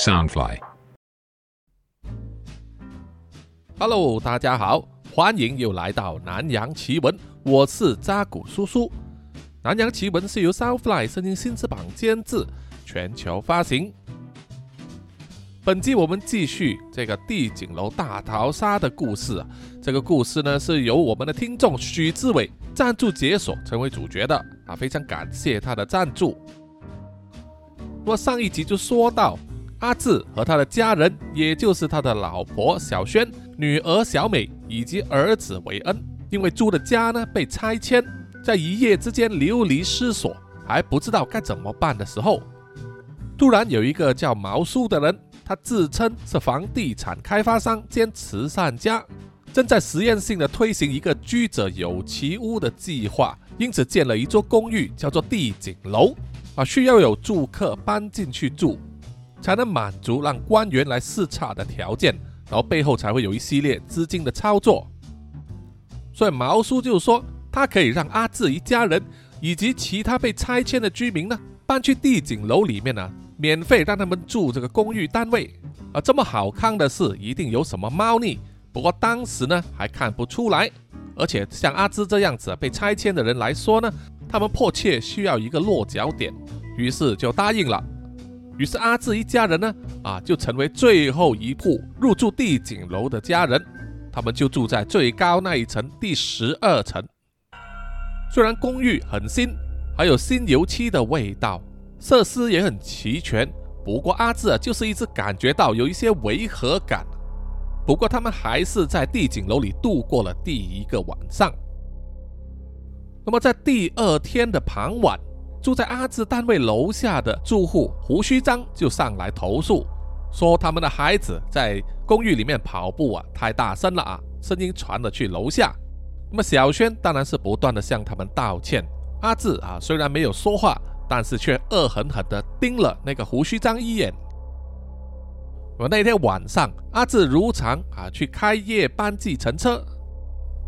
Soundfly。Hello，大家好，欢迎又来到南洋奇闻，我是扎古叔叔。南洋奇闻是由 Soundfly 声音新翅膀监制，全球发行。本集我们继续这个地景楼大逃杀的故事。这个故事呢是由我们的听众许志伟赞助解锁成为主角的啊，非常感谢他的赞助。那么上一集就说到。阿志和他的家人，也就是他的老婆小轩、女儿小美以及儿子韦恩，因为住的家呢被拆迁，在一夜之间流离失所，还不知道该怎么办的时候，突然有一个叫毛叔的人，他自称是房地产开发商兼慈善家，正在实验性的推行一个居者有其屋的计划，因此建了一座公寓，叫做地景楼，啊，需要有住客搬进去住。才能满足让官员来视察的条件，然后背后才会有一系列资金的操作。所以毛叔就说，他可以让阿志一家人以及其他被拆迁的居民呢，搬去地景楼里面呢，免费让他们住这个公寓单位。啊，这么好康的事，一定有什么猫腻。不过当时呢，还看不出来。而且像阿志这样子被拆迁的人来说呢，他们迫切需要一个落脚点，于是就答应了。于是阿志一家人呢，啊，就成为最后一户入住帝景楼的家人。他们就住在最高那一层，第十二层。虽然公寓很新，还有新油漆的味道，设施也很齐全。不过阿志啊，就是一直感觉到有一些违和感。不过他们还是在帝景楼里度过了第一个晚上。那么在第二天的傍晚。住在阿志单位楼下的住户胡须章就上来投诉，说他们的孩子在公寓里面跑步啊，太大声了啊，声音传了去楼下。那么小轩当然是不断的向他们道歉。阿志啊，虽然没有说话，但是却恶狠狠地盯了那个胡须章一眼。我那天晚上，阿志如常啊去开夜班计程车，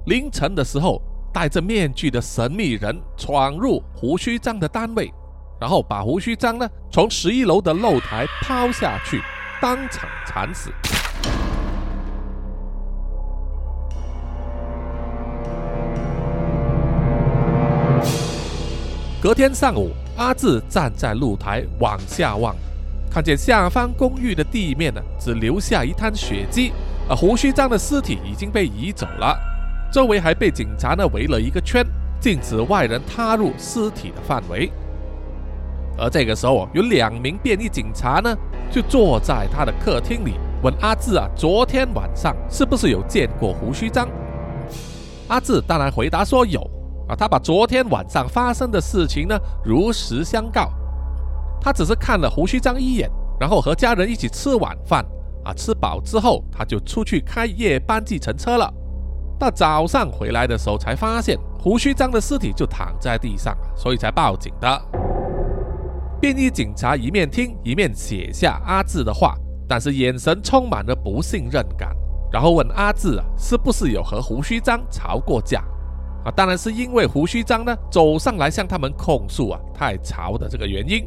凌晨的时候。戴着面具的神秘人闯入胡须章的单位，然后把胡须章呢从十一楼的露台抛下去，当场惨死。隔天上午，阿志站在露台往下望，看见下方公寓的地面呢只留下一滩血迹，而胡须章的尸体已经被移走了。周围还被警察呢围了一个圈，禁止外人踏入尸体的范围。而这个时候，有两名便衣警察呢，就坐在他的客厅里，问阿志啊，昨天晚上是不是有见过胡须章？阿志当然回答说有啊，他把昨天晚上发生的事情呢如实相告。他只是看了胡须章一眼，然后和家人一起吃晚饭啊，吃饱之后他就出去开夜班计程车了。到早上回来的时候，才发现胡须章的尸体就躺在地上，所以才报警的。便衣警察一面听一面写下阿志的话，但是眼神充满了不信任感，然后问阿志啊，是不是有和胡须章吵过架？啊，当然是因为胡须章呢走上来向他们控诉啊太吵的这个原因。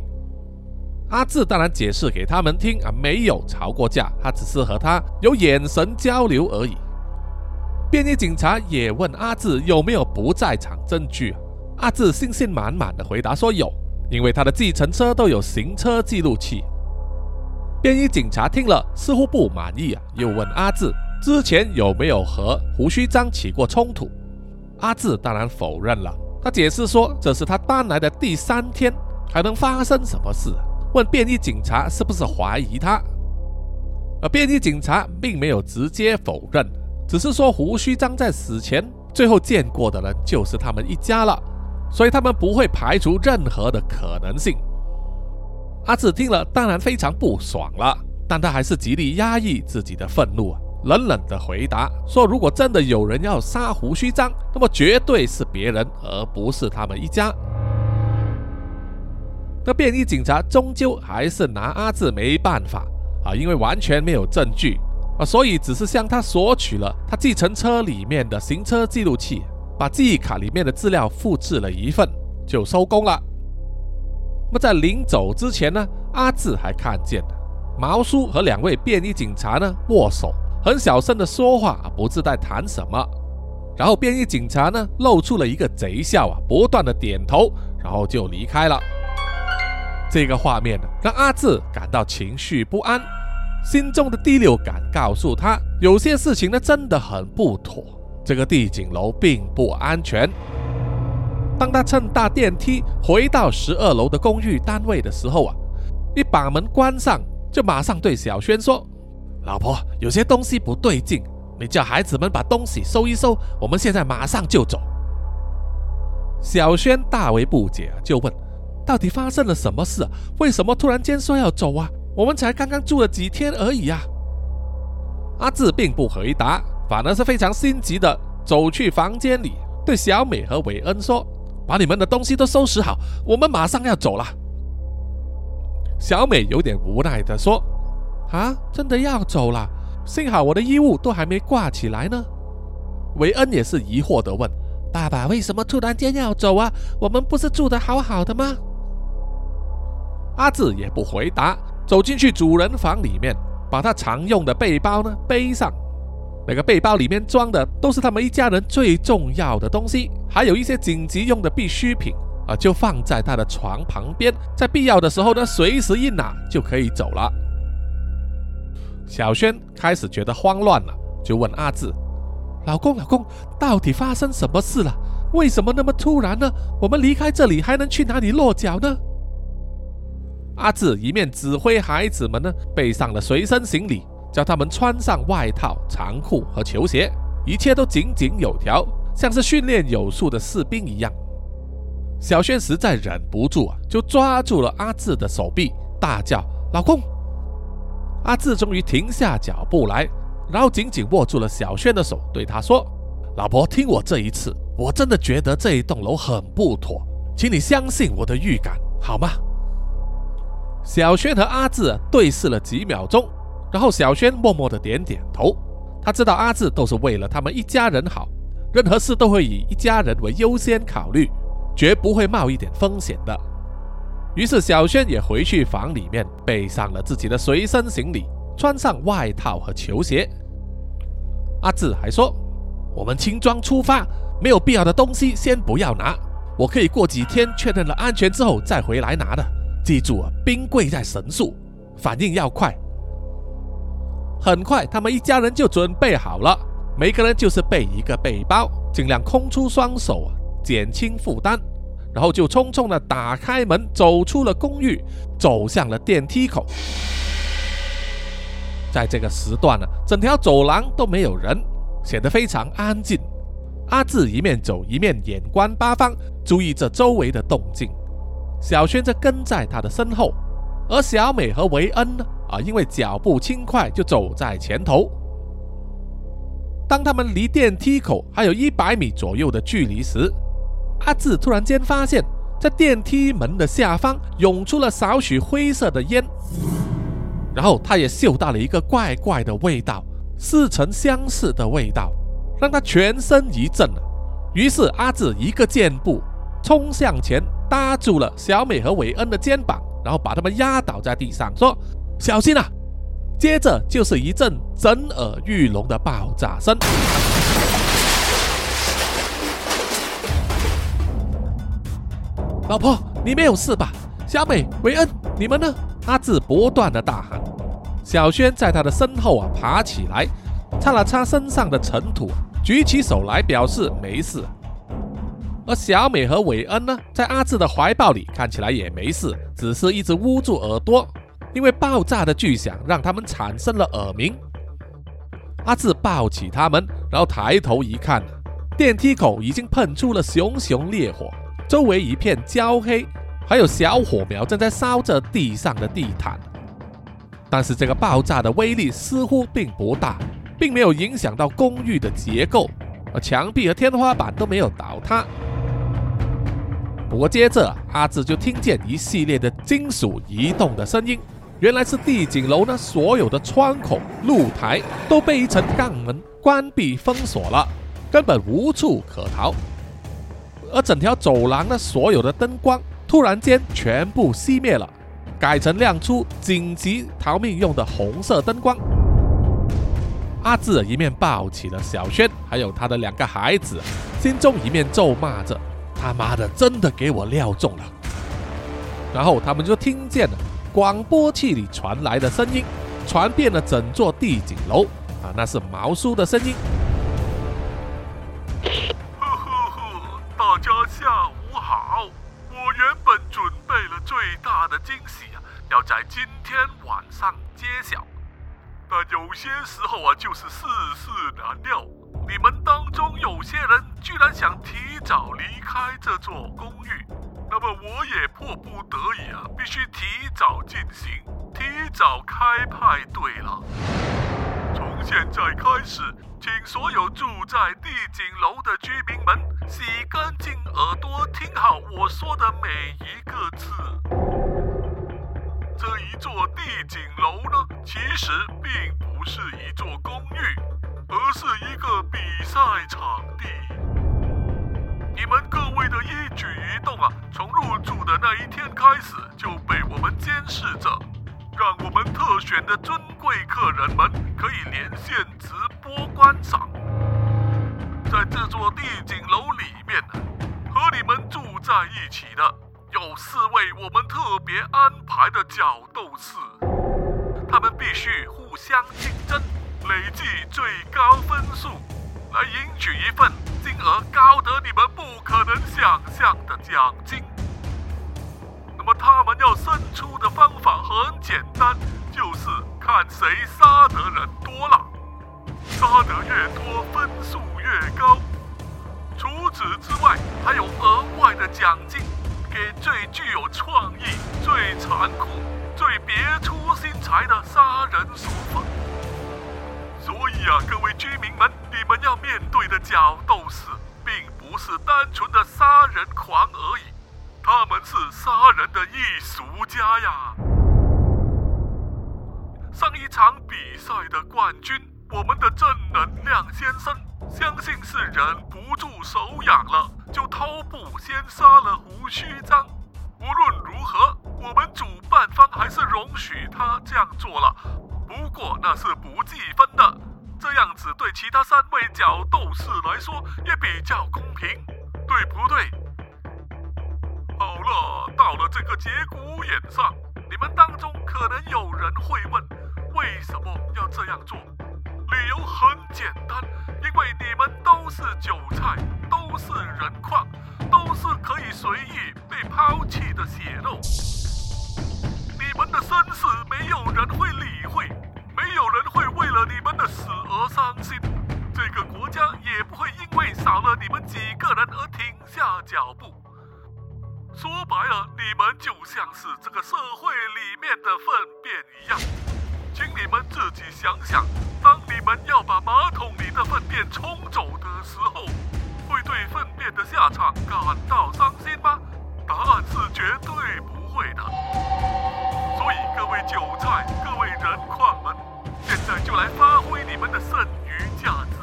阿志当然解释给他们听啊，没有吵过架，他只是和他有眼神交流而已。便衣警察也问阿志有没有不在场证据，阿志信心满满的回答说有，因为他的计程车都有行车记录器。便衣警察听了似乎不满意啊，又问阿志之前有没有和胡须章起过冲突。阿志当然否认了，他解释说这是他搬来的第三天，还能发生什么事？问便衣警察是不是怀疑他，而便衣警察并没有直接否认。只是说胡须章在死前最后见过的人就是他们一家了，所以他们不会排除任何的可能性。阿志听了当然非常不爽了，但他还是极力压抑自己的愤怒，冷冷的回答说：“如果真的有人要杀胡须章，那么绝对是别人，而不是他们一家。”那便衣警察终究还是拿阿志没办法啊，因为完全没有证据。啊，所以只是向他索取了他计程车里面的行车记录器，把记忆卡里面的资料复制了一份，就收工了。那么在临走之前呢，阿志还看见毛叔和两位便衣警察呢握手，很小声的说话，不知在谈什么。然后便衣警察呢露出了一个贼笑啊，不断的点头，然后就离开了。这个画面呢让阿志感到情绪不安，心中的第六感告诉他，有些事情呢真的很不妥，这个地景楼并不安全。当他乘搭电梯回到十二楼的公寓单位的时候啊，一把门关上，就马上对小轩说：“老婆，有些东西不对劲，你叫孩子们把东西收一收，我们现在马上就走。”小轩大为不解，就问：“到底发生了什么事？为什么突然间说要走啊？我们才刚刚住了几天而已啊！”阿志并不回答，反而是非常心急的走去房间里，对小美和韦恩说。把你们的东西都收拾好，我们马上要走了。小美有点无奈的说：“啊，真的要走了？幸好我的衣物都还没挂起来呢。”韦恩也是疑惑的问：“爸爸为什么突然间要走啊？我们不是住的好好的吗？”阿志也不回答，走进去主人房里面，把他常用的背包呢背上。那个背包里面装的都是他们一家人最重要的东西，还有一些紧急用的必需品啊，就放在他的床旁边，在必要的时候呢，随时一拿就可以走了。小轩开始觉得慌乱了，就问阿志：“老公，老公，到底发生什么事了？为什么那么突然呢？我们离开这里还能去哪里落脚呢？”阿志一面指挥孩子们呢，背上了随身行李。叫他们穿上外套、长裤和球鞋，一切都井井有条，像是训练有素的士兵一样。小轩实在忍不住啊，就抓住了阿志的手臂，大叫：“老公！”阿志终于停下脚步来，然后紧紧握住了小轩的手，对他说：“老婆，听我这一次，我真的觉得这一栋楼很不妥，请你相信我的预感，好吗？”小轩和阿志对视了几秒钟。然后小轩默默的点点头，他知道阿志都是为了他们一家人好，任何事都会以一家人为优先考虑，绝不会冒一点风险的。于是小轩也回去房里面，背上了自己的随身行李，穿上外套和球鞋。阿志还说：“我们轻装出发，没有必要的东西先不要拿，我可以过几天确认了安全之后再回来拿的。记住啊，兵贵在神速，反应要快。”很快，他们一家人就准备好了，每个人就是背一个背包，尽量空出双手，减轻负担。然后就匆匆的打开门，走出了公寓，走向了电梯口。在这个时段呢，整条走廊都没有人，显得非常安静。阿志一面走一面眼观八方，注意着周围的动静。小轩则跟在他的身后，而小美和维恩呢？啊，因为脚步轻快，就走在前头。当他们离电梯口还有一百米左右的距离时，阿志突然间发现，在电梯门的下方涌出了少许灰色的烟，然后他也嗅到了一个怪怪的味道，似曾相识的味道，让他全身一震。于是阿志一个箭步冲向前，搭住了小美和韦恩的肩膀，然后把他们压倒在地上，说。小心啊！接着就是一阵震耳欲聋的爆炸声。老婆，你没有事吧？小美、韦恩，你们呢？阿志不断的大喊。小轩在他的身后啊，爬起来，擦了擦身上的尘土，举起手来表示没事。而小美和韦恩呢，在阿志的怀抱里，看起来也没事，只是一直捂住耳朵。因为爆炸的巨响让他们产生了耳鸣。阿志抱起他们，然后抬头一看，电梯口已经喷出了熊熊烈火，周围一片焦黑，还有小火苗正在烧着地上的地毯。但是这个爆炸的威力似乎并不大，并没有影响到公寓的结构，而墙壁和天花板都没有倒塌。不过接着，阿志就听见一系列的金属移动的声音。原来是地景楼呢，所有的窗口、露台都被一层钢门关闭封锁了，根本无处可逃。而整条走廊的所有的灯光突然间全部熄灭了，改成亮出紧急逃命用的红色灯光。阿志一面抱起了小轩，还有他的两个孩子，心中一面咒骂着：“他妈的，真的给我料中了！”然后他们就听见了广播器里传来的声音，传遍了整座地景楼。啊，那是毛叔的声音。呵呵呵，大家下午好。我原本准备了最大的惊喜啊，要在今天晚上揭晓。但有些时候啊，就是世事难料。你们当中有些人居然想提早离开这座公寓，那么我也迫不得已啊，必须提早进行，提早开派对了。从现在开始，请所有住在帝景楼的居民们洗干净耳朵，听好我说的每一个字。这一座帝景楼呢，其实并不是一座公寓，而是一个比赛场地。你们各位的一举一动啊，从入住的那一天开始就被我们监视着，让我们特选的尊贵客人们可以连线直播观赏。在这座帝景楼里面，和你们住在一起的。有四位我们特别安排的角斗士，他们必须互相竞争，累计最高分数，来赢取一份金额高得你们不可能想象的奖金。那么他们要胜出的方法很简单，就是看谁杀的人多了，杀得越多分数越高。除此之外，还有额外的奖金。给最具有创意、最残酷、最别出心裁的杀人手法。所以啊，各位居民们，你们要面对的角斗士，并不是单纯的杀人狂而已，他们是杀人的艺术家呀。上一场比赛的冠军，我们的正能量先生，相信是忍不住手痒了。就偷步先杀了胡须章。无论如何，我们主办方还是容许他这样做了。不过那是不计分的，这样子对其他三位角斗士来说也比较公平，对不对？好了，到了这个节骨眼上，你们当中可能有人会问，为什么要这样做？理由很简单，因为你们都是韭菜，都是人矿，都是可以随意被抛弃的血肉。你们的身世没有人会理会，了你们的死而伤心。这个国家也不会因为少了你们几个人而停下脚步。说白了，你们就像是这个社会里面的粪便一样，请你们自己想想。当你们要把马桶里的粪便冲走的时候，会对粪便的下场感到伤心吗？答案是绝对不会的。所以各位韭菜、各位人在就来发挥你们的剩余价值，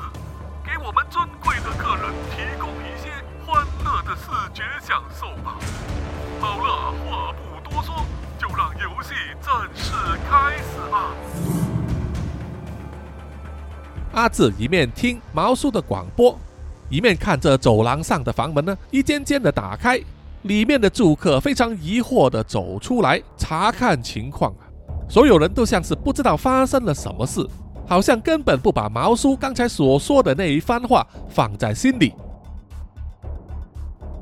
给我们尊贵的客人提供一些欢乐的视觉享受吧。好了，话不多说，就让游戏正式开始吧。阿志一面听毛叔的广播，一面看着走廊上的房门呢，一间间的打开，里面的住客非常疑惑的走出来查看情况，所有人都像是不知道发生了什么事，好像根本不把毛叔刚才所说的那一番话放在心里。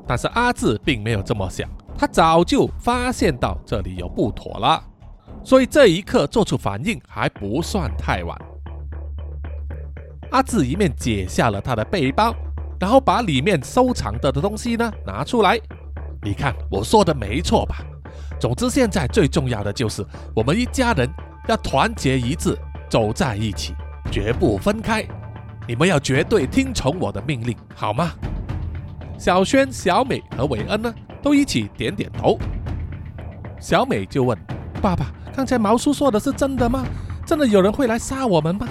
但是阿志并没有这么想，他早就发现到这里有不妥了，所以这一刻做出反应还不算太晚。阿志一面解下了他的背包，然后把里面收藏的的东西呢拿出来。你看我说的没错吧？总之，现在最重要的就是我们一家人要团结一致，走在一起，绝不分开。你们要绝对听从我的命令，好吗？小轩、小美和韦恩呢，都一起点点头。小美就问：“爸爸，刚才毛叔说的是真的吗？真的有人会来杀我们吗？”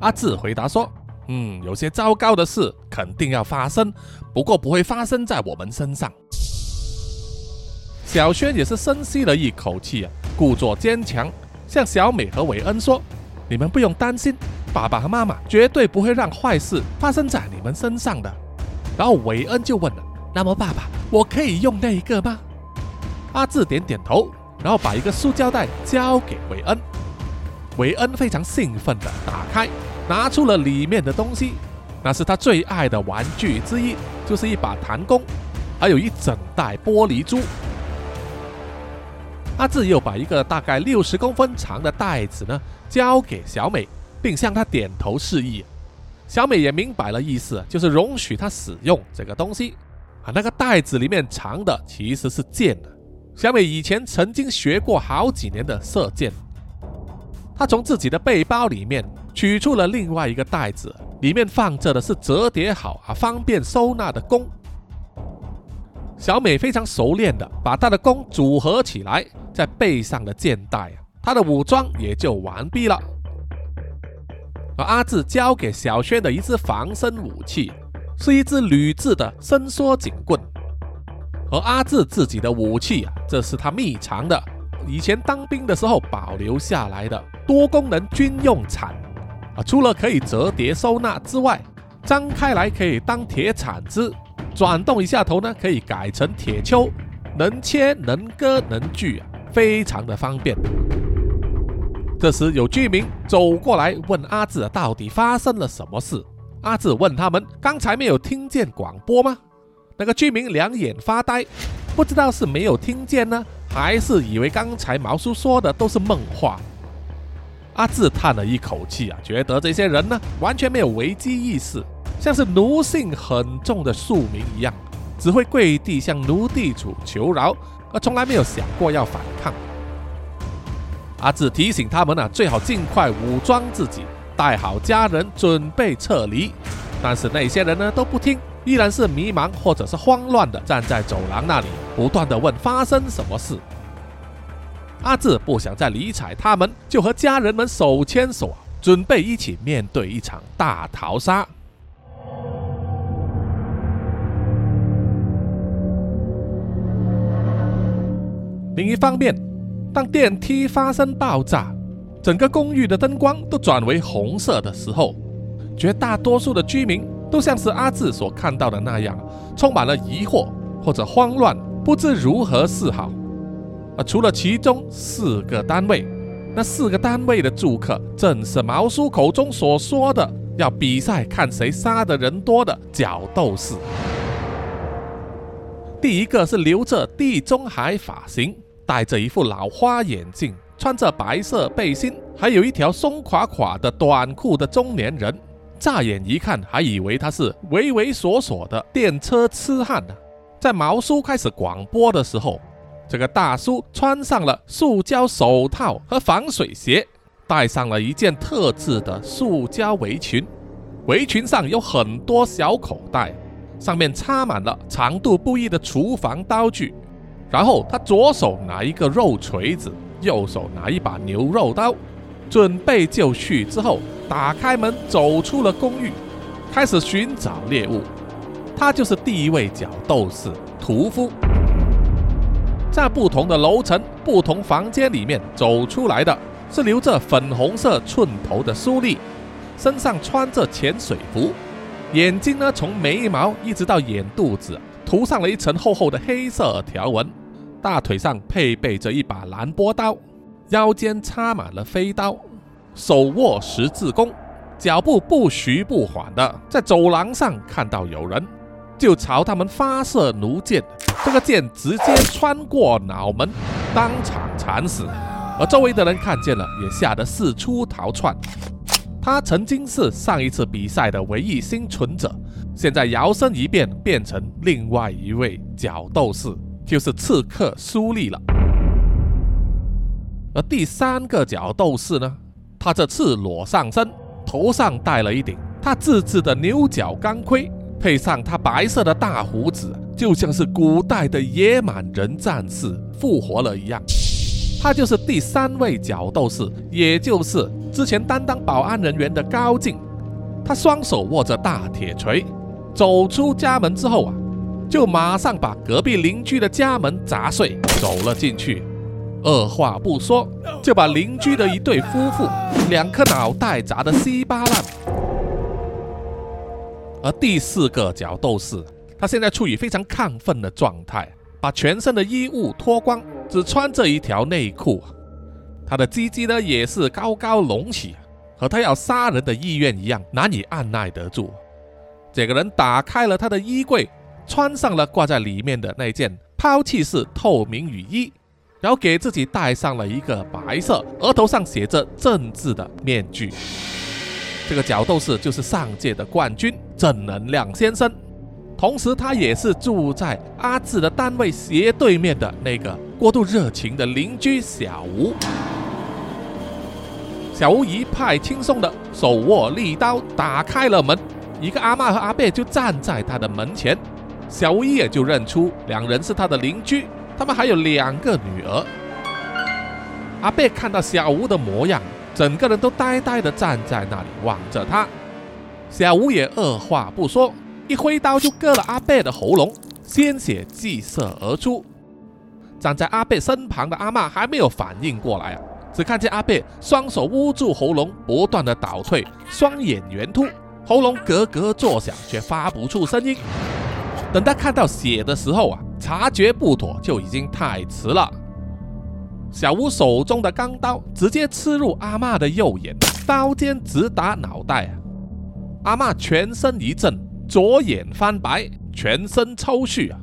阿志回答说：“嗯，有些糟糕的事肯定要发生，不过不会发生在我们身上。”小轩也是深吸了一口气啊，故作坚强，向小美和韦恩说：“你们不用担心，爸爸和妈妈绝对不会让坏事发生在你们身上的。”然后韦恩就问了：“那么，爸爸，我可以用那一个吗？”阿志点点头，然后把一个塑胶袋交给韦恩。韦恩非常兴奋地打开，拿出了里面的东西，那是他最爱的玩具之一，就是一把弹弓，还有一整袋玻璃珠。阿志又把一个大概六十公分长的袋子呢交给小美，并向她点头示意。小美也明白了意思，就是容许他使用这个东西。啊，那个袋子里面藏的其实是剑。小美以前曾经学过好几年的射箭。她从自己的背包里面取出了另外一个袋子，里面放着的是折叠好啊、方便收纳的弓。小美非常熟练的把她的弓组合起来，再背上的箭袋，她的武装也就完毕了。而阿志交给小轩的一支防身武器，是一支铝制的伸缩警棍。而阿志自己的武器啊，这是他秘藏的，以前当兵的时候保留下来的多功能军用铲啊，除了可以折叠收纳之外，张开来可以当铁铲子。转动一下头呢，可以改成铁锹，能切能割能锯啊，非常的方便。这时有居民走过来问阿志到底发生了什么事。阿志问他们：刚才没有听见广播吗？那个居民两眼发呆，不知道是没有听见呢，还是以为刚才毛叔说的都是梦话。阿志叹了一口气啊，觉得这些人呢完全没有危机意识。像是奴性很重的庶民一样，只会跪地向奴地主求饶，而从来没有想过要反抗。阿志提醒他们啊，最好尽快武装自己，带好家人，准备撤离。但是那些人呢都不听，依然是迷茫或者是慌乱的站在走廊那里，不断的问发生什么事。阿志不想再理睬他们，就和家人们手牵手，准备一起面对一场大逃杀。另一方面，当电梯发生爆炸，整个公寓的灯光都转为红色的时候，绝大多数的居民都像是阿志所看到的那样，充满了疑惑或者慌乱，不知如何是好。而除了其中四个单位，那四个单位的住客正是毛叔口中所说的要比赛看谁杀的人多的角斗士。第一个是留着地中海发型，戴着一副老花眼镜，穿着白色背心，还有一条松垮垮的短裤的中年人。乍眼一看，还以为他是畏畏缩缩的电车痴汉呢。在毛叔开始广播的时候，这个大叔穿上了塑胶手套和防水鞋，戴上了一件特制的塑胶围裙，围裙上有很多小口袋。上面插满了长度不一的厨房刀具，然后他左手拿一个肉锤子，右手拿一把牛肉刀，准备就绪之后，打开门走出了公寓，开始寻找猎物。他就是第一位角斗士屠夫，在不同的楼层、不同房间里面走出来的是留着粉红色寸头的苏丽，身上穿着潜水服。眼睛呢，从眉毛一直到眼肚子，涂上了一层厚厚的黑色条纹。大腿上配备着一把蓝波刀，腰间插满了飞刀，手握十字弓，脚步不徐不缓的在走廊上看到有人，就朝他们发射弩箭。这个箭直接穿过脑门，当场惨死。而周围的人看见了，也吓得四处逃窜。他曾经是上一次比赛的唯一幸存者，现在摇身一变变成另外一位角斗士，就是刺客苏利了。而第三个角斗士呢，他这赤裸上身，头上戴了一顶他自制的牛角钢盔，配上他白色的大胡子，就像是古代的野蛮人战士复活了一样。他就是第三位角斗士，也就是之前担当保安人员的高进。他双手握着大铁锤，走出家门之后啊，就马上把隔壁邻居的家门砸碎，走了进去。二话不说就把邻居的一对夫妇两颗脑袋砸得稀巴烂。而第四个角斗士，他现在处于非常亢奋的状态，把全身的衣物脱光，只穿着一条内裤。他的鸡鸡呢也是高高隆起，和他要杀人的意愿一样，难以按耐得住。这个人打开了他的衣柜，穿上了挂在里面的那件抛弃式透明雨衣，然后给自己戴上了一个白色、额头上写着“政治”的面具。这个角斗士就是上届的冠军正能量先生，同时他也是住在阿志的单位斜对面的那个过度热情的邻居小吴。小吴一派轻松的手握利刀打开了门，一个阿妈和阿贝就站在他的门前。小吴一眼就认出两人是他的邻居，他们还有两个女儿。阿贝看到小吴的模样，整个人都呆呆的站在那里望着他。小吴也二话不说，一挥刀就割了阿贝的喉咙，鲜血激射而出。站在阿贝身旁的阿妈还没有反应过来啊。只看见阿贝双手捂住喉咙，不断的倒退，双眼圆凸，喉咙咯咯作响，却发不出声音。等他看到血的时候啊，察觉不妥就已经太迟了。小吴手中的钢刀直接刺入阿妈的右眼，刀尖直达脑袋啊！阿妈全身一震，左眼翻白，全身抽搐啊！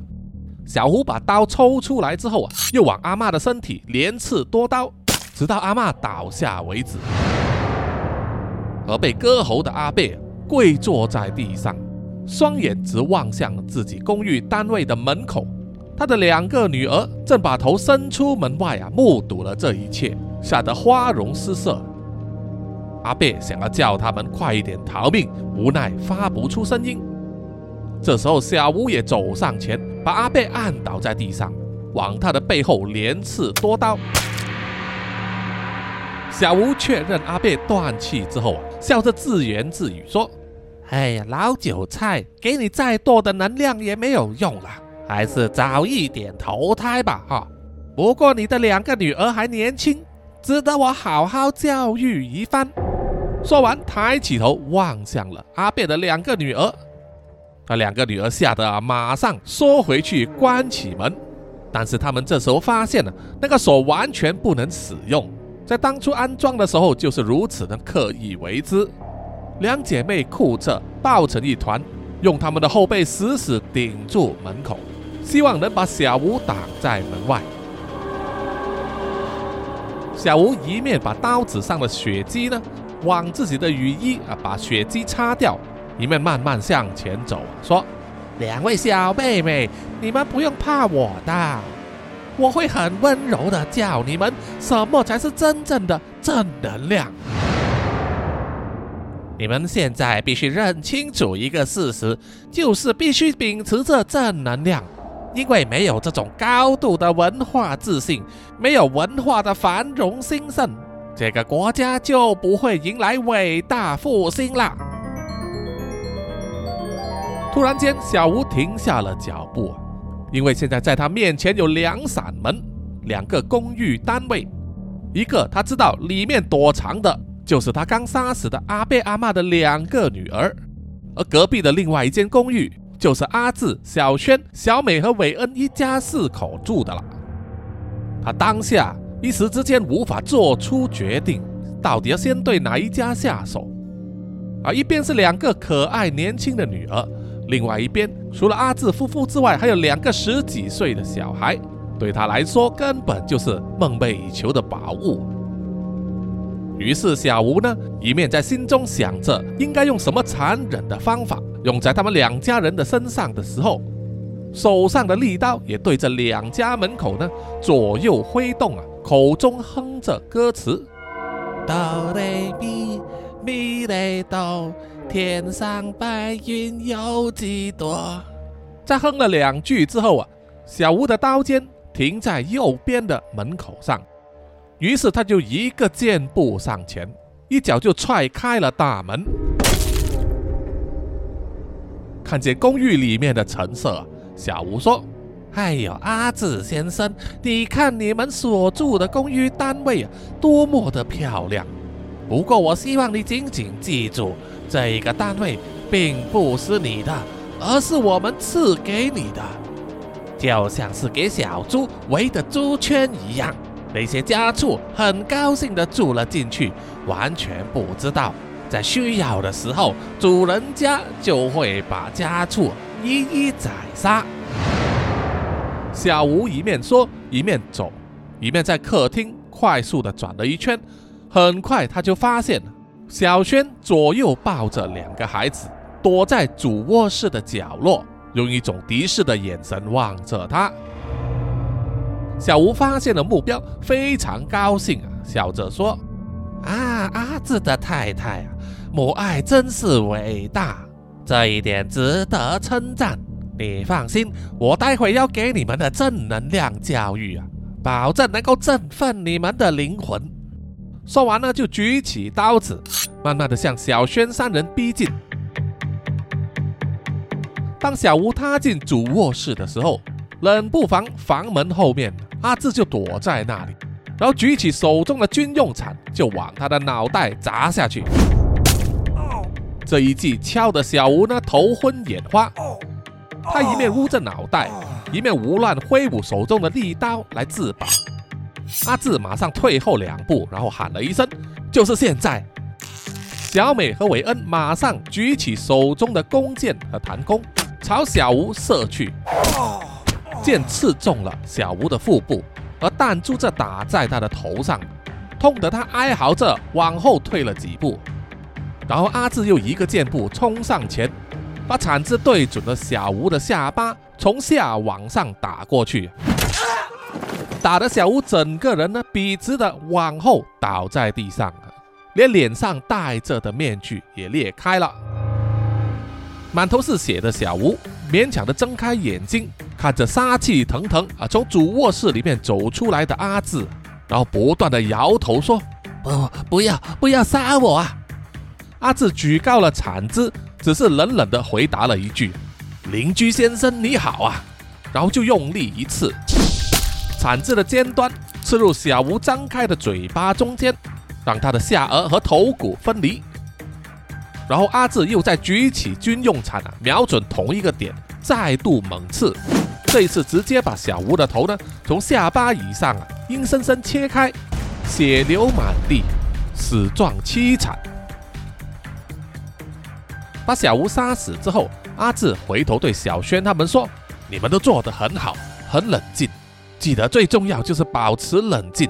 小胡把刀抽出来之后啊，又往阿妈的身体连刺多刀。直到阿妈倒下为止，而被割喉的阿贝跪坐在地上，双眼直望向自己公寓单位的门口。他的两个女儿正把头伸出门外啊，目睹了这一切，吓得花容失色。阿贝想要叫他们快一点逃命，无奈发不出声音。这时候，小吴也走上前，把阿贝按倒在地上，往他的背后连刺多刀。小吴确认阿贝断气之后啊，笑着自言自语说：“哎呀，老韭菜，给你再多的能量也没有用了，还是早一点投胎吧，哈。不过你的两个女儿还年轻，值得我好好教育一番。”说完，抬起头望向了阿贝的两个女儿，那两个女儿吓得啊，马上缩回去关起门。但是他们这时候发现了，那个锁完全不能使用。在当初安装的时候就是如此的刻意为之，两姐妹哭着抱成一团，用他们的后背死死顶住门口，希望能把小吴挡在门外。小吴一面把刀子上的血迹呢往自己的雨衣啊把血迹擦掉，一面慢慢向前走，说：“两位小妹妹，你们不用怕我的。”我会很温柔的教你们什么才是真正的正能量。你们现在必须认清楚一个事实，就是必须秉持着正能量，因为没有这种高度的文化自信，没有文化的繁荣兴盛，这个国家就不会迎来伟大复兴了。突然间，小吴停下了脚步。因为现在在他面前有两扇门，两个公寓单位，一个他知道里面躲藏的就是他刚杀死的阿贝阿妈的两个女儿，而隔壁的另外一间公寓就是阿志、小轩、小美和韦恩一家四口住的了。他当下一时之间无法做出决定，到底要先对哪一家下手。而一边是两个可爱年轻的女儿。另外一边，除了阿志夫妇之外，还有两个十几岁的小孩，对他来说根本就是梦寐以求的宝物。于是小吴呢，一面在心中想着应该用什么残忍的方法用在他们两家人的身上的时候，手上的利刀也对着两家门口呢左右挥动啊，口中哼着歌词：哆来咪咪来哆。天上白云有几朵？在哼了两句之后啊，小吴的刀尖停在右边的门口上，于是他就一个箭步上前，一脚就踹开了大门。看见公寓里面的陈设，小吴说：“哎呦，阿志先生，你看你们所住的公寓单位啊，多么的漂亮！不过我希望你紧紧记住，这个单位并不是你的，而是我们赐给你的，就像是给小猪围的猪圈一样。那些家畜很高兴地住了进去，完全不知道，在需要的时候，主人家就会把家畜一一宰杀。小吴一面说，一面走，一面在客厅快速地转了一圈。很快，他就发现小轩左右抱着两个孩子，躲在主卧室的角落，用一种敌视的眼神望着他。小吴发现了目标，非常高兴啊，笑着说：“啊，阿志的太太啊，母爱真是伟大，这一点值得称赞。你放心，我待会要给你们的正能量教育啊，保证能够振奋你们的灵魂。”说完呢，就举起刀子，慢慢的向小轩三人逼近。当小吴踏进主卧室的时候，冷不防房门后面。阿志就躲在那里，然后举起手中的军用铲，就往他的脑袋砸下去。这一记敲得小吴呢头昏眼花，他一面捂着脑袋，一面胡乱挥舞手中的利刀来自保。阿志马上退后两步，然后喊了一声：“就是现在！”小美和韦恩马上举起手中的弓箭和弹弓，朝小吴射去。箭刺中了小吴的腹部，而弹珠则打在他的头上，痛得他哀嚎着往后退了几步。然后阿志又一个箭步冲上前，把铲子对准了小吴的下巴，从下往上打过去，打得小吴整个人呢笔直的往后倒在地上，连脸上戴着的面具也裂开了。满头是血的小吴勉强的睁开眼睛。看着杀气腾腾啊，从主卧室里面走出来的阿志，然后不断的摇头说：“不，不要，不要杀我啊！”阿志举高了铲子，只是冷冷的回答了一句：“邻居先生你好啊！”然后就用力一刺，铲子的尖端刺入小吴张开的嘴巴中间，让他的下颚和头骨分离。然后阿志又再举起军用铲啊，瞄准同一个点，再度猛刺。这一次直接把小吴的头呢从下巴以上啊硬生生切开，血流满地，死状凄惨。把小吴杀死之后，阿志回头对小轩他们说：“你们都做得很好，很冷静，记得最重要就是保持冷静。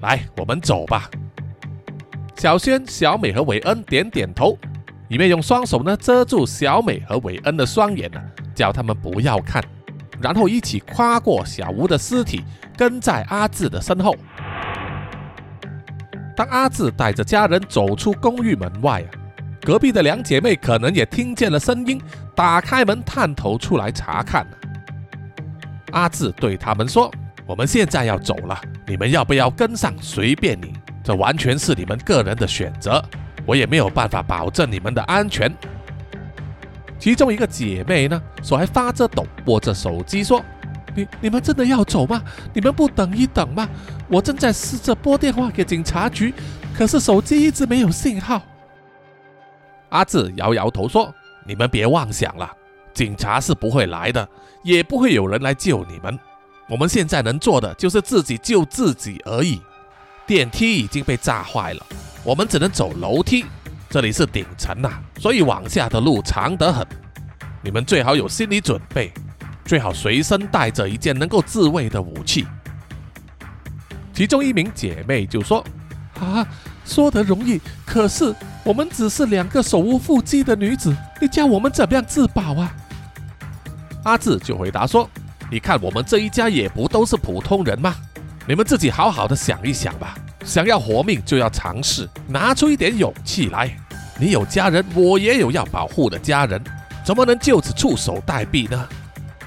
来，我们走吧。”小轩、小美和韦恩点点头，一面用双手呢遮住小美和韦恩的双眼呢，叫他们不要看。然后一起跨过小吴的尸体，跟在阿志的身后。当阿志带着家人走出公寓门外，隔壁的两姐妹可能也听见了声音，打开门探头出来查看。阿志对他们说：“我们现在要走了，你们要不要跟上？随便你，这完全是你们个人的选择，我也没有办法保证你们的安全。”其中一个姐妹呢，手还发着抖，握着手机说：“你你们真的要走吗？你们不等一等吗？我正在试着拨电话给警察局，可是手机一直没有信号。”阿志摇摇头说：“你们别妄想了，警察是不会来的，也不会有人来救你们。我们现在能做的就是自己救自己而已。电梯已经被炸坏了，我们只能走楼梯。”这里是顶层呐，所以往下的路长得很。你们最好有心理准备，最好随身带着一件能够自卫的武器。其中一名姐妹就说：“啊，说得容易，可是我们只是两个手无缚鸡的女子，你叫我们怎么样自保啊？”阿志就回答说：“你看我们这一家也不都是普通人吗？你们自己好好的想一想吧。”想要活命，就要尝试，拿出一点勇气来。你有家人，我也有要保护的家人，怎么能就此束手待毙呢？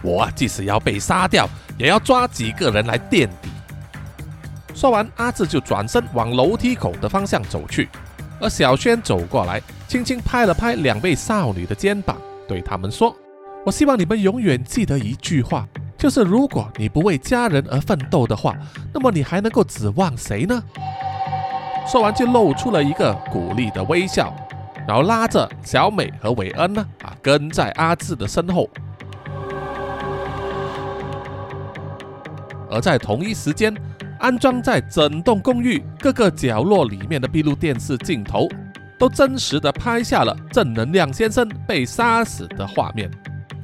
我即使要被杀掉，也要抓几个人来垫底。说完，阿志就转身往楼梯口的方向走去，而小轩走过来，轻轻拍了拍两位少女的肩膀，对他们说：“我希望你们永远记得一句话，就是如果你不为家人而奋斗的话，那么你还能够指望谁呢？说完就露出了一个鼓励的微笑，然后拉着小美和韦恩呢啊跟在阿志的身后。而在同一时间，安装在整栋公寓各个角落里面的闭路电视镜头，都真实的拍下了正能量先生被杀死的画面。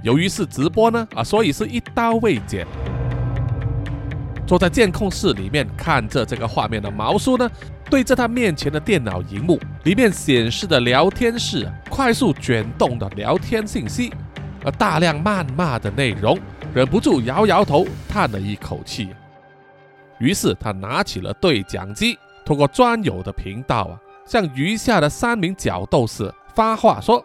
由于是直播呢，啊，所以是一刀未剪。坐在监控室里面看着这个画面的毛叔呢，对着他面前的电脑荧幕里面显示的聊天室快速卷动的聊天信息，而大量谩骂的内容，忍不住摇摇头，叹了一口气。于是他拿起了对讲机，通过专有的频道啊，向余下的三名角斗士发话说。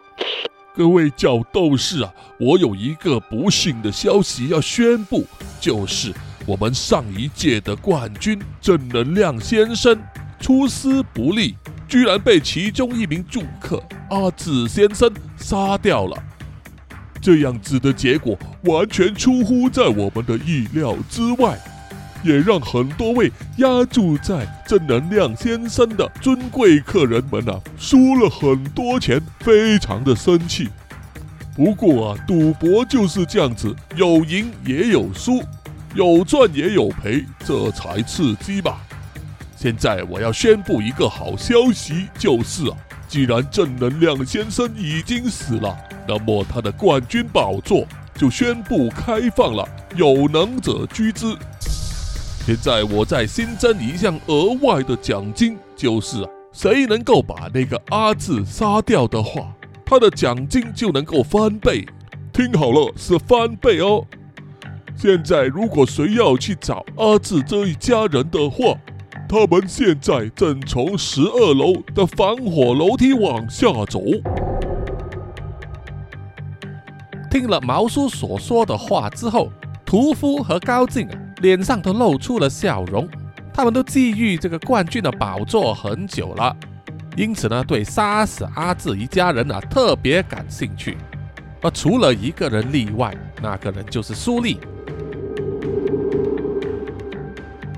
各位角斗士啊，我有一个不幸的消息要宣布，就是我们上一届的冠军正能量先生出师不利，居然被其中一名住客阿紫先生杀掉了。这样子的结果完全出乎在我们的意料之外。也让很多位压住在正能量先生的尊贵客人们啊，输了很多钱，非常的生气。不过啊，赌博就是这样子，有赢也有输，有赚也有赔，这才刺激吧。现在我要宣布一个好消息，就是啊，既然正能量先生已经死了，那么他的冠军宝座就宣布开放了，有能者居之。现在我再新增一项额外的奖金，就是啊，谁能够把那个阿志杀掉的话，他的奖金就能够翻倍。听好了，是翻倍哦。现在如果谁要去找阿志这一家人的话，他们现在正从十二楼的防火楼梯往下走。听了毛叔所说的话之后，屠夫和高进啊。脸上都露出了笑容，他们都觊觎这个冠军的宝座很久了，因此呢，对杀死阿志一家人啊特别感兴趣。而除了一个人例外，那个人就是苏丽。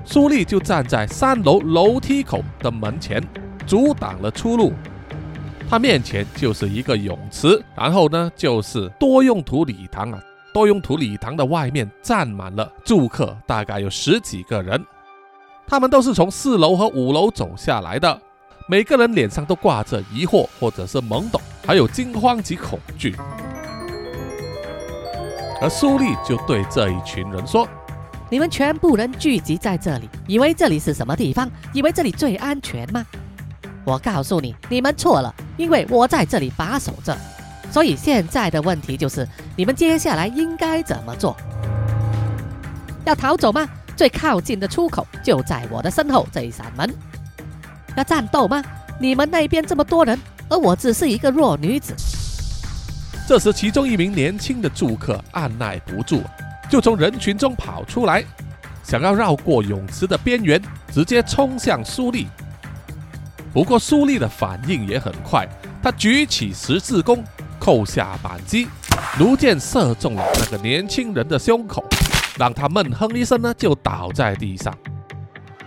苏丽就站在三楼楼梯口的门前，阻挡了出路。他面前就是一个泳池，然后呢就是多用途礼堂啊。多用途礼堂的外面站满了住客，大概有十几个人。他们都是从四楼和五楼走下来的，每个人脸上都挂着疑惑或者是懵懂，还有惊慌及恐惧。而苏丽就对这一群人说：“你们全部人聚集在这里，以为这里是什么地方？以为这里最安全吗？我告诉你，你们错了，因为我在这里把守着。”所以现在的问题就是，你们接下来应该怎么做？要逃走吗？最靠近的出口就在我的身后这一扇门。要战斗吗？你们那边这么多人，而我只是一个弱女子。这时，其中一名年轻的住客按耐不住，就从人群中跑出来，想要绕过泳池的边缘，直接冲向苏丽。不过，苏丽的反应也很快，她举起十字弓。扣下扳机，弩箭射中了那个年轻人的胸口，让他闷哼一声呢，就倒在地上。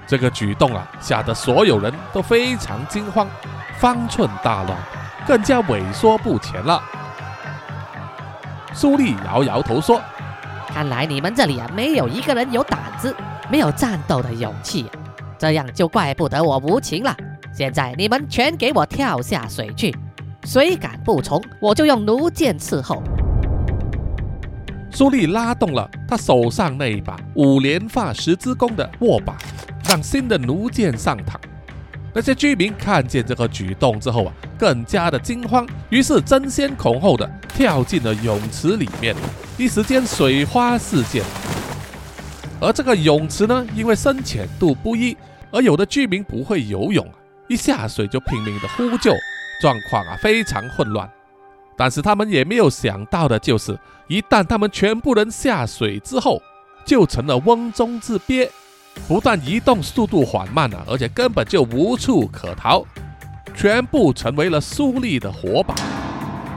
这个举动啊，吓得所有人都非常惊慌，方寸大乱，更加萎缩不前了。苏丽摇摇头说：“看来你们这里啊，没有一个人有胆子，没有战斗的勇气，这样就怪不得我无情了。现在你们全给我跳下水去！”谁敢不从，我就用弩箭伺候。苏丽拉动了他手上那一把五连发十字弓的握把，让新的弩箭上膛。那些居民看见这个举动之后啊，更加的惊慌，于是争先恐后的跳进了泳池里面，一时间水花四溅。而这个泳池呢，因为深浅度不一，而有的居民不会游泳，一下水就拼命的呼救。状况啊非常混乱，但是他们也没有想到的就是，一旦他们全部人下水之后，就成了瓮中之鳖，不但移动速度缓慢了，而且根本就无处可逃，全部成为了苏丽的活靶。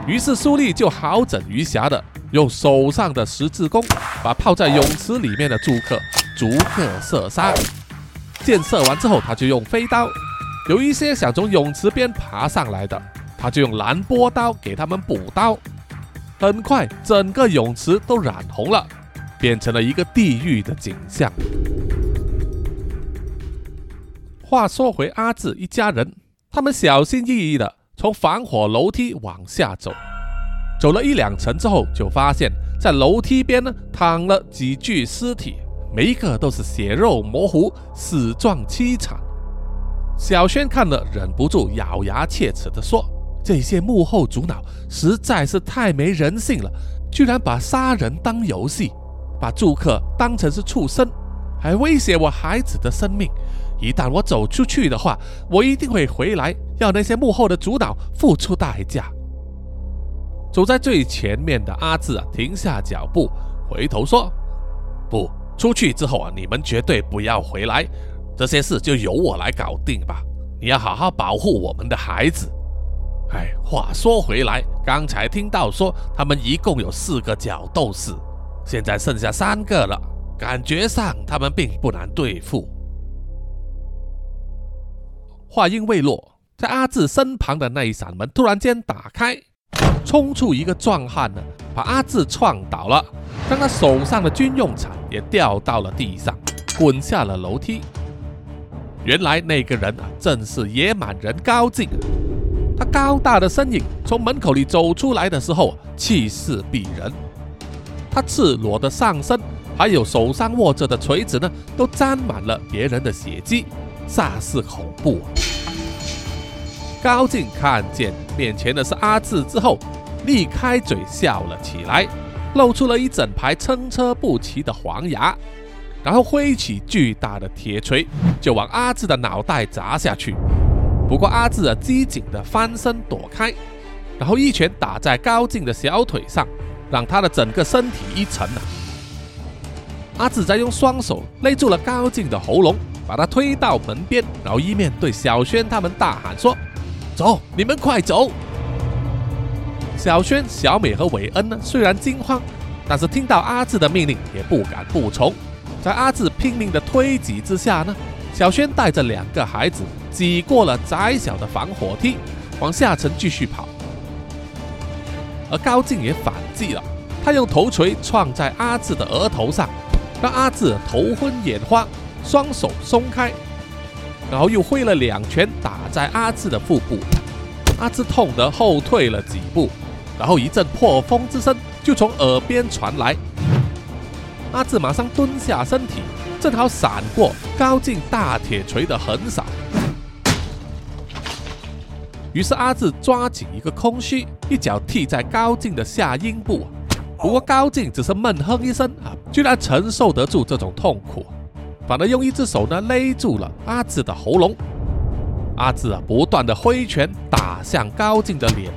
于是苏丽就好整余暇的用手上的十字弓把泡在泳池里面的住客逐个射杀。箭射完之后，他就用飞刀。有一些想从泳池边爬上来的，他就用蓝波刀给他们补刀。很快，整个泳池都染红了，变成了一个地狱的景象。话说回阿志一家人，他们小心翼翼的从防火楼梯往下走，走了一两层之后，就发现，在楼梯边呢躺了几具尸体，每一个都是血肉模糊，死状凄惨。小轩看了，忍不住咬牙切齿的说。这些幕后主脑实在是太没人性了，居然把杀人当游戏，把住客当成是畜生，还威胁我孩子的生命。一旦我走出去的话，我一定会回来，要那些幕后的主脑付出代价。走在最前面的阿志啊，停下脚步，回头说：“不出去之后啊，你们绝对不要回来，这些事就由我来搞定吧。你要好好保护我们的孩子。”哎，话说回来，刚才听到说他们一共有四个角斗士，现在剩下三个了，感觉上他们并不难对付。话音未落，在阿志身旁的那一扇门突然间打开，冲出一个壮汉呢，把阿志撞倒了，将他手上的军用铲也掉到了地上，滚下了楼梯。原来那个人啊，正是野蛮人高进。他高大的身影从门口里走出来的时候，气势逼人。他赤裸的上身，还有手上握着的锤子呢，都沾满了别人的血迹，煞是恐怖。啊高进看见面前的是阿志之后，立开嘴笑了起来，露出了一整排参差不齐的黄牙，然后挥起巨大的铁锤，就往阿志的脑袋砸下去。不过阿志啊，机警的翻身躲开，然后一拳打在高进的小腿上，让他的整个身体一沉啊。阿志再用双手勒住了高进的喉咙，把他推到门边，然后一面对小轩他们大喊说：“走，你们快走！”小轩、小美和韦恩呢，虽然惊慌，但是听到阿志的命令也不敢不从。在阿志拼命的推挤之下呢。小轩带着两个孩子挤过了窄小的防火梯，往下层继续跑。而高进也反击了，他用头锤撞在阿志的额头上，让阿志头昏眼花，双手松开，然后又挥了两拳打在阿志的腹部，阿志痛得后退了几步，然后一阵破风之声就从耳边传来，阿志马上蹲下身体。正好闪过高进大铁锤的横扫，于是阿志抓紧一个空虚，一脚踢在高进的下阴部。不过高进只是闷哼一声啊，居然承受得住这种痛苦，反而用一只手呢勒住了阿志的喉咙。阿志啊，不断的挥拳打向高进的脸，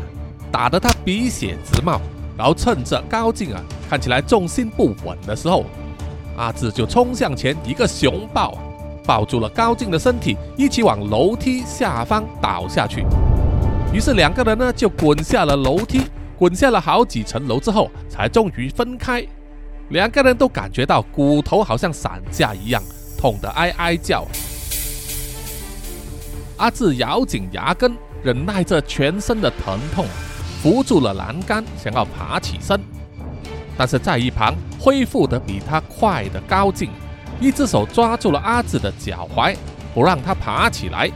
打得他鼻血直冒。然后趁着高进啊看起来重心不稳的时候。阿志就冲向前，一个熊抱，抱住了高进的身体，一起往楼梯下方倒下去。于是两个人呢就滚下了楼梯，滚下了好几层楼之后，才终于分开。两个人都感觉到骨头好像散架一样，痛得哀哀叫。阿志咬紧牙根，忍耐着全身的疼痛，扶住了栏杆，想要爬起身。但是在一旁恢复的比他快的高进，一只手抓住了阿志的脚踝，不让他爬起来；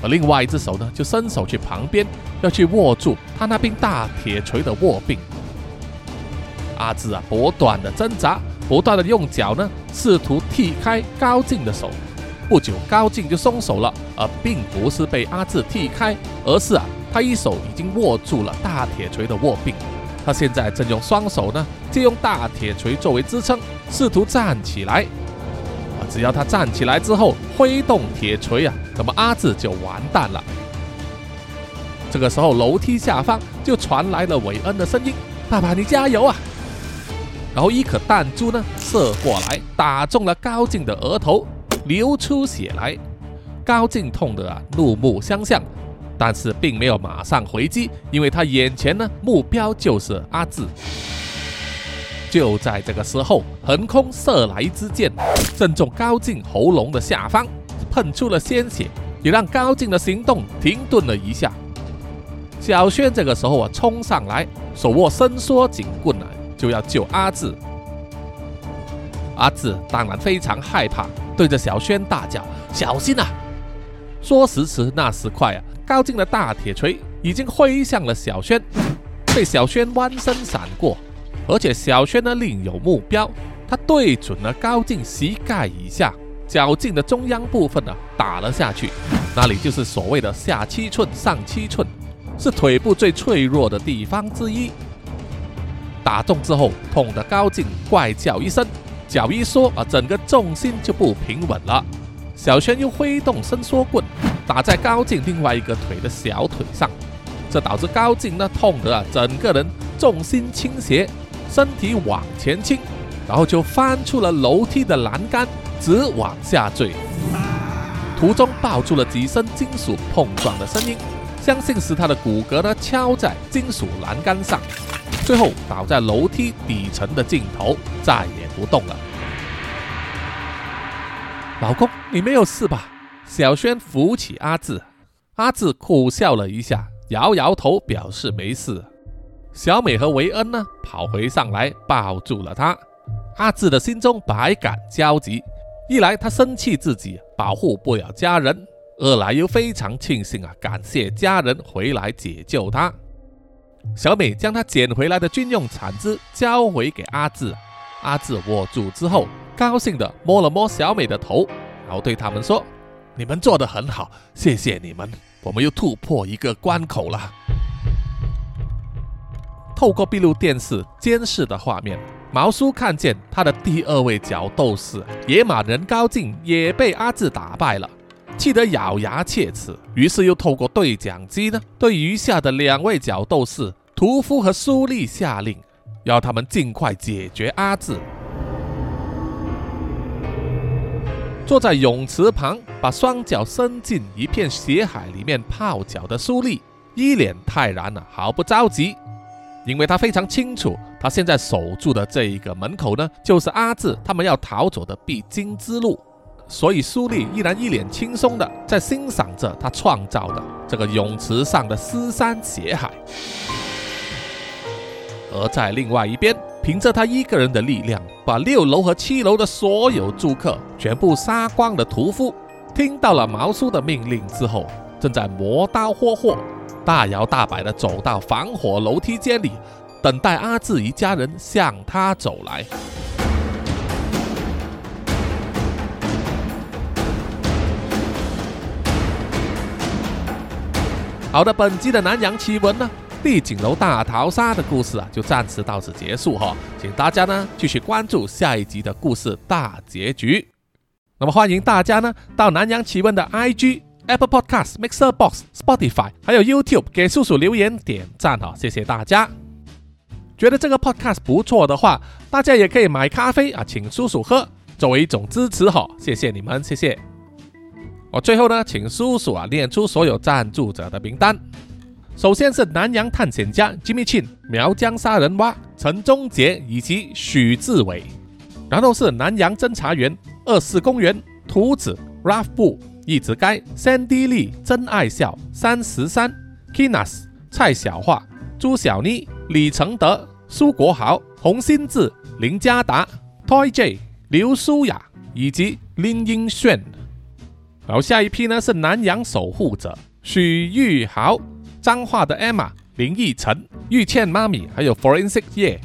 而另外一只手呢，就伸手去旁边，要去握住他那柄大铁锤的握柄。阿志啊，不断的挣扎，不断的用脚呢，试图踢开高进的手。不久，高进就松手了，而并不是被阿志踢开，而是啊，他一手已经握住了大铁锤的握柄。他现在正用双手呢，借用大铁锤作为支撑，试图站起来。啊，只要他站起来之后挥动铁锤啊，那么阿志就完蛋了。这个时候，楼梯下方就传来了韦恩的声音：“爸爸，你加油啊！”然后一颗弹珠呢射过来，打中了高进的额头，流出血来。高进痛得啊怒目相向。但是并没有马上回击，因为他眼前呢目标就是阿志。就在这个时候，横空射来一支箭，正中高进喉咙的下方，喷出了鲜血，也让高进的行动停顿了一下。小轩这个时候啊，冲上来，手握伸缩警棍啊，就要救阿志。阿志当然非常害怕，对着小轩大叫：“小心啊！”说时迟，那时快啊，高进的大铁锤已经挥向了小轩，被小轩弯身闪过。而且小轩呢另有目标，他对准了高进膝盖以下脚劲的中央部分呢打了下去，那里就是所谓的下七寸上七寸，是腿部最脆弱的地方之一。打中之后，痛得高进怪叫一声。脚一缩啊，整个重心就不平稳了。小轩又挥动伸缩棍，打在高进另外一个腿的小腿上，这导致高进呢痛得啊，整个人重心倾斜，身体往前倾，然后就翻出了楼梯的栏杆，直往下坠。途中爆出了几声金属碰撞的声音，相信是他的骨骼呢敲在金属栏杆上，最后倒在楼梯底层的尽头，再也。不动了，老公，你没有事吧？小轩扶起阿志，阿志苦笑了一下，摇摇头表示没事。小美和维恩呢，跑回上来抱住了他。阿志的心中百感交集，一来他生气自己保护不了家人，二来又非常庆幸啊，感谢家人回来解救他。小美将他捡回来的军用铲子交回给阿志。阿志握住之后，高兴地摸了摸小美的头，然后对他们说：“你们做得很好，谢谢你们，我们又突破一个关口了。”透过闭路电视监视的画面，毛叔看见他的第二位角斗士野马人高进也被阿志打败了，气得咬牙切齿，于是又透过对讲机呢，对余下的两位角斗士屠夫和苏丽下令。要他们尽快解决阿志。坐在泳池旁，把双脚伸进一片血海里面泡脚的苏丽，一脸泰然啊，毫不着急，因为他非常清楚，他现在守住的这一个门口呢，就是阿志他们要逃走的必经之路，所以苏丽依然一脸轻松的在欣赏着他创造的这个泳池上的尸山血海。而在另外一边，凭着他一个人的力量，把六楼和七楼的所有住客全部杀光的屠夫，听到了毛叔的命令之后，正在磨刀霍霍，大摇大摆地走到防火楼梯间里，等待阿志一家人向他走来。好的，本集的南洋奇闻呢？丽景楼大逃杀的故事啊，就暂时到此结束哈，请大家呢继续关注下一集的故事大结局。那么欢迎大家呢到南洋奇闻的 IG、Apple Podcast、Mixer Box、Spotify 还有 YouTube 给叔叔留言点赞哈，谢谢大家。觉得这个 Podcast 不错的话，大家也可以买咖啡啊，请叔叔喝，作为一种支持哈，谢谢你们，谢谢。我最后呢，请叔叔啊念出所有赞助者的名单。首先是南洋探险家 Jimmy Chin、苗疆杀人蛙陈忠杰以及许志伟，然后是南洋侦查员二四公园图子 Ralph 布一直该 Sandy Lee 真爱笑三十三 Kinas 蔡小桦朱小妮李承德苏国豪洪新志林家达 Toy J 刘舒雅以及林英炫。然后下一批呢是南洋守护者许玉豪。脏话的 Emma、林奕晨、玉倩妈咪，还有 Forensic 叶，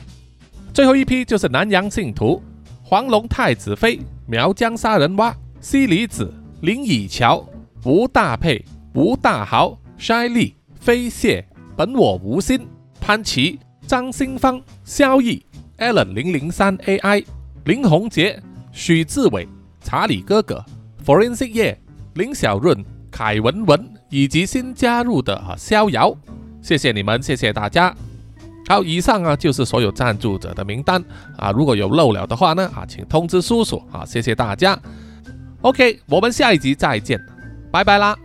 最后一批就是南洋信徒黄龙太子妃、苗疆杀人蛙、西里子、林以乔、吴大佩、吴大豪、筛利、飞蟹、本我无心、潘琪、张新芳、萧毅、Allen 零零三 AI、林宏杰、许志伟、查理哥哥、Forensic 叶、林小润、凯文文。以及新加入的啊逍遥，谢谢你们，谢谢大家。好，以上啊就是所有赞助者的名单啊，如果有漏了的话呢啊，请通知叔叔啊，谢谢大家。OK，我们下一集再见，拜拜啦。